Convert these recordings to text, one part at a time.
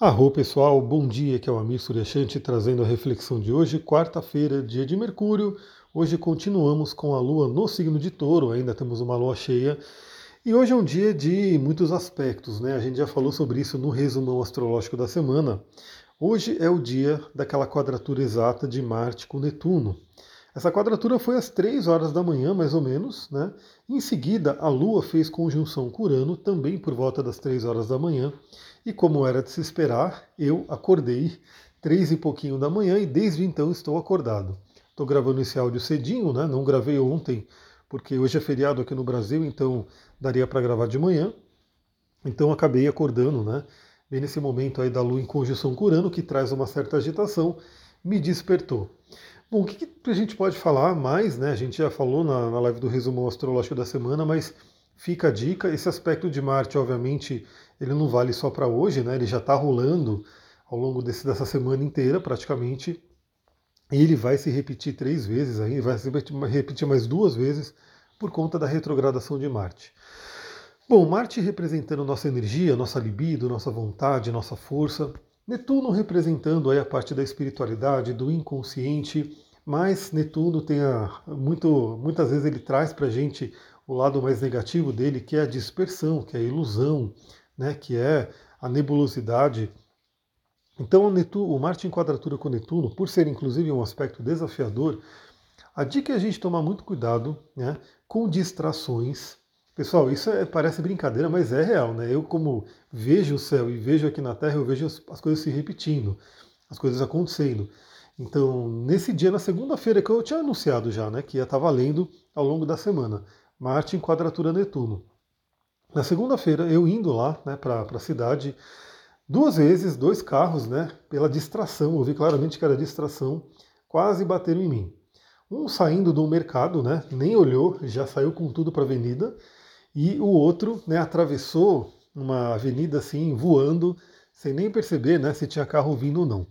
Arro pessoal, bom dia, que é o Amir Suryashanti trazendo a reflexão de hoje, quarta-feira, dia de Mercúrio. Hoje continuamos com a Lua no signo de Touro, ainda temos uma Lua cheia. E hoje é um dia de muitos aspectos, né? A gente já falou sobre isso no resumão astrológico da semana. Hoje é o dia daquela quadratura exata de Marte com Netuno. Essa quadratura foi às 3 horas da manhã, mais ou menos, né? Em seguida, a Lua fez conjunção com Urano, também por volta das 3 horas da manhã. E como era de se esperar, eu acordei três e pouquinho da manhã e desde então estou acordado. Estou gravando esse áudio cedinho, né? Não gravei ontem, porque hoje é feriado aqui no Brasil, então daria para gravar de manhã. Então acabei acordando, né? Bem nesse momento aí da Lua em conjunção com Urano, que traz uma certa agitação, me despertou. Bom, o que, que a gente pode falar mais, né? A gente já falou na, na live do resumo astrológico da semana, mas fica a dica. Esse aspecto de Marte, obviamente, ele não vale só para hoje, né? Ele já está rolando ao longo desse, dessa semana inteira, praticamente. E ele vai se repetir três vezes aí, vai se repetir mais duas vezes por conta da retrogradação de Marte. Bom, Marte representando nossa energia, nossa libido, nossa vontade, nossa força. Netuno representando aí a parte da espiritualidade, do inconsciente, mas Netuno tem a, muito, muitas vezes ele traz para a gente o lado mais negativo dele, que é a dispersão, que é a ilusão, né, que é a nebulosidade. Então, o, Netuno, o Marte em quadratura com Netuno, por ser inclusive um aspecto desafiador, a dica é a gente tomar muito cuidado né, com distrações. Pessoal, isso é, parece brincadeira, mas é real. Né? Eu, como vejo o céu e vejo aqui na Terra, eu vejo as, as coisas se repetindo, as coisas acontecendo. Então, nesse dia, na segunda-feira, que eu tinha anunciado já, né, que ia estar valendo ao longo da semana, Marte em quadratura Netuno. Na segunda-feira, eu indo lá né, para a cidade, duas vezes, dois carros, né, pela distração, eu vi claramente que era distração, quase bateram em mim. Um saindo do mercado, né, nem olhou, já saiu com tudo para a avenida, e o outro né, atravessou uma avenida assim, voando, sem nem perceber né, se tinha carro vindo ou não.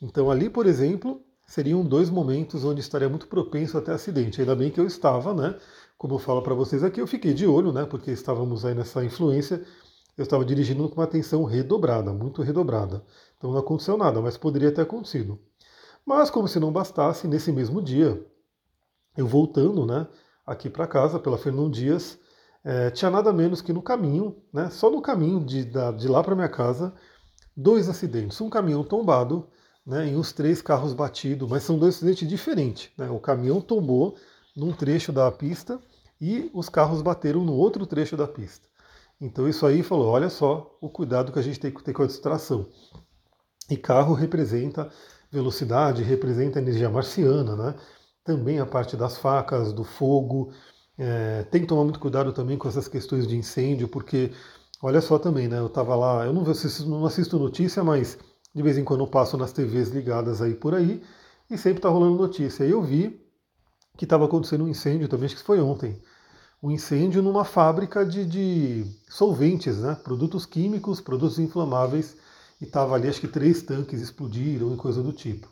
Então ali, por exemplo, seriam dois momentos onde estaria muito propenso até acidente. Ainda bem que eu estava, né? Como eu falo para vocês aqui, eu fiquei de olho, né? Porque estávamos aí nessa influência. Eu estava dirigindo com uma atenção redobrada, muito redobrada. Então não aconteceu nada, mas poderia ter acontecido. Mas como se não bastasse, nesse mesmo dia, eu voltando, né? Aqui para casa pela Fernão Dias, é, tinha nada menos que no caminho, né? Só no caminho de, da, de lá para minha casa, dois acidentes. Um caminhão tombado né, e os três carros batidos, mas são dois acidentes diferentes. Né? O caminhão tombou num trecho da pista e os carros bateram no outro trecho da pista. Então isso aí falou, olha só o cuidado que a gente tem que ter com a distração. E carro representa velocidade, representa energia marciana, né? Também a parte das facas, do fogo. É, tem que tomar muito cuidado também com essas questões de incêndio, porque olha só também, né? Eu estava lá, eu não assisto, não assisto notícia, mas de vez em quando eu passo nas TVs ligadas aí por aí e sempre está rolando notícia. Aí eu vi que estava acontecendo um incêndio também, acho que foi ontem, um incêndio numa fábrica de, de solventes, né? produtos químicos, produtos inflamáveis, e estava ali, acho que três tanques explodiram e coisa do tipo.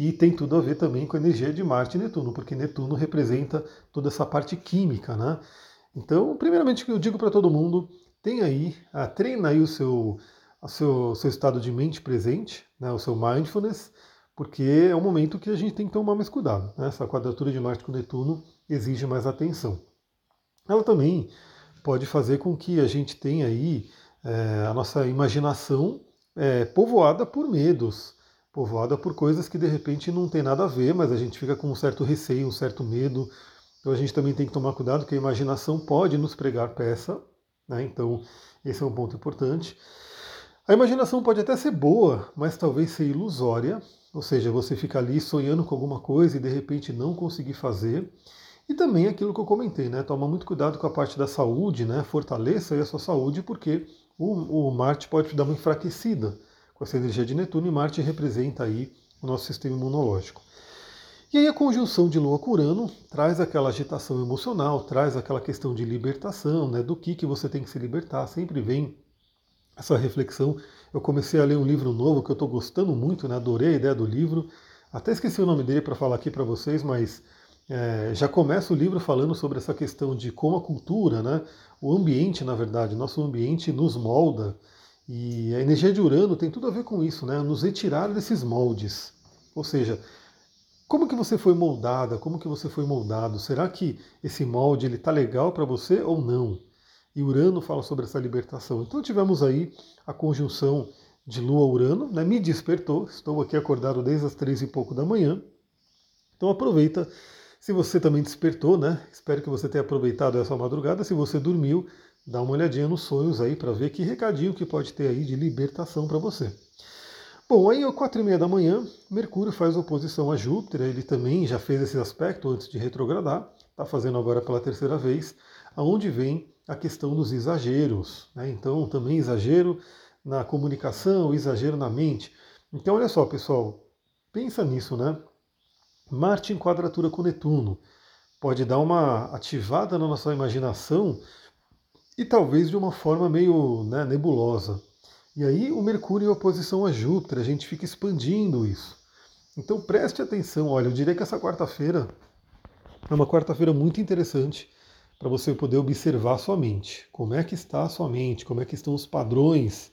E tem tudo a ver também com a energia de Marte e Netuno, porque Netuno representa toda essa parte química, né? Então, primeiramente, eu digo para todo mundo, tem aí, ah, treina aí o seu, o seu, seu estado de mente presente, né, o seu mindfulness, porque é um momento que a gente tem que tomar mais cuidado. Né? Essa quadratura de Marte com Netuno exige mais atenção. Ela também pode fazer com que a gente tenha aí é, a nossa imaginação é, povoada por medos, povoada por coisas que de repente não tem nada a ver, mas a gente fica com um certo receio, um certo medo. Então a gente também tem que tomar cuidado que a imaginação pode nos pregar peça, né? então esse é um ponto importante. A imaginação pode até ser boa, mas talvez ser ilusória, ou seja, você fica ali sonhando com alguma coisa e de repente não conseguir fazer. E também aquilo que eu comentei, né? Toma muito cuidado com a parte da saúde, né? Fortaleça a sua saúde, porque o, o Marte pode dar uma enfraquecida com essa energia de Netuno e Marte representa aí o nosso sistema imunológico. E aí a conjunção de Lua com Urano traz aquela agitação emocional, traz aquela questão de libertação, né? Do que, que você tem que se libertar, sempre vem essa reflexão. Eu comecei a ler um livro novo que eu estou gostando muito, né? adorei a ideia do livro. Até esqueci o nome dele para falar aqui para vocês, mas é, já começa o livro falando sobre essa questão de como a cultura, né, o ambiente, na verdade, nosso ambiente nos molda E a energia de Urano tem tudo a ver com isso, né? Nos retirar desses moldes. Ou seja, como que você foi moldada? Como que você foi moldado? Será que esse molde ele tá legal para você ou não? E Urano fala sobre essa libertação. Então tivemos aí a conjunção de Lua-Urano, né? me despertou, estou aqui acordado desde as três e pouco da manhã. Então aproveita, se você também despertou, né? Espero que você tenha aproveitado essa madrugada. Se você dormiu, dá uma olhadinha nos sonhos aí para ver que recadinho que pode ter aí de libertação para você. Bom, aí às quatro e meia da manhã, Mercúrio faz oposição a Júpiter, ele também já fez esse aspecto antes de retrogradar, está fazendo agora pela terceira vez, aonde vem a questão dos exageros. Né? Então, também exagero na comunicação, exagero na mente. Então, olha só, pessoal, pensa nisso, né? Marte em quadratura com Netuno pode dar uma ativada na nossa imaginação e talvez de uma forma meio né, nebulosa. E aí o Mercúrio em oposição a Júpiter, a gente fica expandindo isso. Então preste atenção, olha, eu diria que essa quarta-feira é uma quarta-feira muito interessante para você poder observar a sua mente. Como é que está a sua mente? Como é que estão os padrões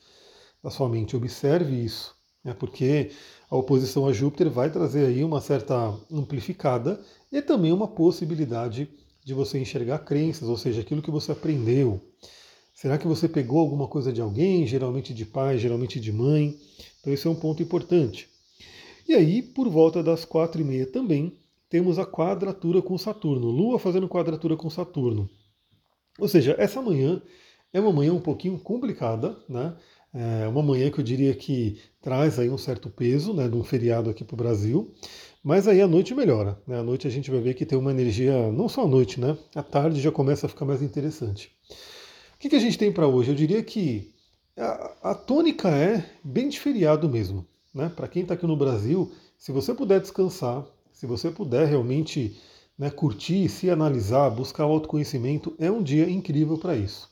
da sua mente? Observe isso, né? porque a oposição a Júpiter vai trazer aí uma certa amplificada e também uma possibilidade de você enxergar crenças, ou seja, aquilo que você aprendeu. Será que você pegou alguma coisa de alguém, geralmente de pai, geralmente de mãe? Então esse é um ponto importante. E aí, por volta das quatro e meia também, temos a quadratura com Saturno, Lua fazendo quadratura com Saturno. Ou seja, essa manhã é uma manhã um pouquinho complicada, né? É uma manhã que eu diria que traz aí um certo peso, né, de um feriado aqui para o Brasil, mas aí a noite melhora, né? À noite a gente vai ver que tem uma energia, não só à noite, né? À tarde já começa a ficar mais interessante. O que, que a gente tem para hoje? Eu diria que a, a, tônica é bem de feriado mesmo. Né? Para quem está aqui no Brasil, se você puder descansar, se você puder realmente né, curtir, se analisar, buscar autoconhecimento, é um dia incrível para isso.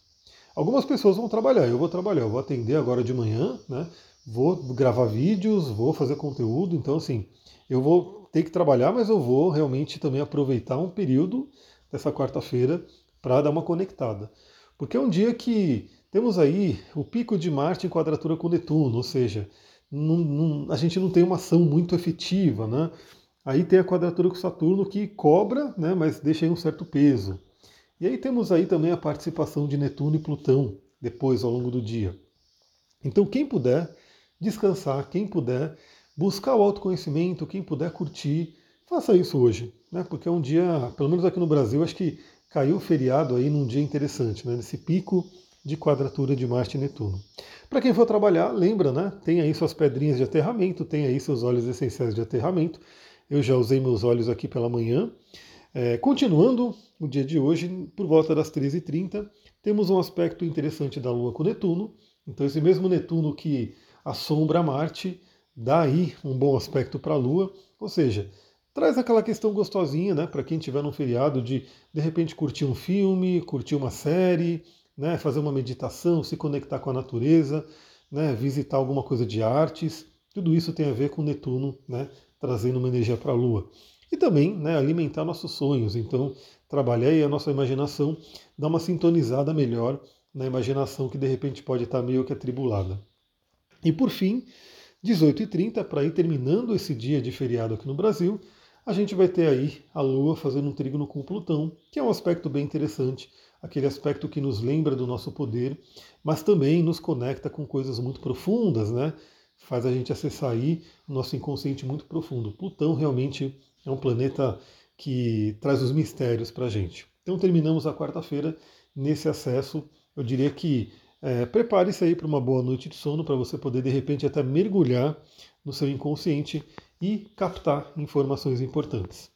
Algumas pessoas vão trabalhar, eu vou trabalhar, eu vou atender agora de manhã, né? Vou gravar vídeos, vou fazer conteúdo, então assim, eu vou ter que trabalhar, mas eu vou realmente também aproveitar um período dessa quarta-feira para dar uma conectada. Porque é um dia que temos aí o pico de Marte em quadratura com Netuno, ou seja, não, não, a gente não tem uma ação muito efetiva, né? Aí tem a quadratura com Saturno que cobra, né, mas deixa aí um certo peso. E aí temos aí também a participação de Netuno e Plutão depois ao longo do dia. Então quem puder descansar, quem puder buscar o autoconhecimento, quem puder curtir, faça isso hoje, né? Porque é um dia, pelo menos aqui no Brasil, acho que caiu o feriado aí num dia interessante, né, nesse pico de quadratura de Marte e Netuno. Para quem for trabalhar, lembra, né? Tem aí suas pedrinhas de aterramento, tem aí seus óleos essenciais de aterramento. Eu já usei meus óleos aqui pela manhã. É, continuando o dia de hoje, por volta das 13h30, temos um aspecto interessante da Lua com Netuno. Então, esse mesmo Netuno que assombra Marte dá aí um bom aspecto para a Lua, ou seja, traz aquela questão gostosinha, né, para quem tiver no feriado de de repente curtir um filme, curtir uma série, né, fazer uma meditação, se conectar com a natureza, né, visitar alguma coisa de artes. Tudo isso tem a ver com Netuno, né, trazendo uma energia para a Lua. E também né, alimentar nossos sonhos. Então, trabalhar aí a nossa imaginação, dar uma sintonizada melhor na imaginação que de repente pode estar meio que atribulada. E por fim, 18h30, para ir terminando esse dia de feriado aqui no Brasil, a gente vai ter aí a Lua fazendo um trígono com Plutão, que é um aspecto bem interessante, aquele aspecto que nos lembra do nosso poder, mas também nos conecta com coisas muito profundas, né? Faz a gente acessar aí o nosso inconsciente muito profundo. Plutão realmente é um planeta que traz os mistérios para a gente. Então terminamos a quarta-feira nesse acesso. Eu diria que é, prepare-se aí para uma boa noite de sono, para você poder de repente até mergulhar no seu inconsciente e captar informações importantes.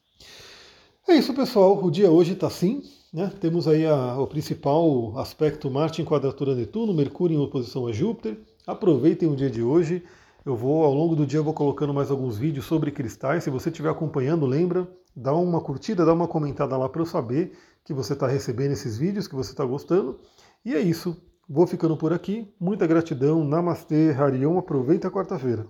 É isso, pessoal. O dia hoje está assim. Né? Temos aí a, o principal aspecto Marte em quadratura Netuno, Mercúrio em oposição a Júpiter. Aproveitem o dia de hoje. Eu vou, ao longo do dia, vou colocando mais alguns vídeos sobre cristais. Se você estiver acompanhando, lembra, dá uma curtida, dá uma comentada lá para eu saber que você está recebendo esses vídeos, que você está gostando. E é isso. Vou ficando por aqui. Muita gratidão. Namastê, Harion. Aproveita a quarta-feira.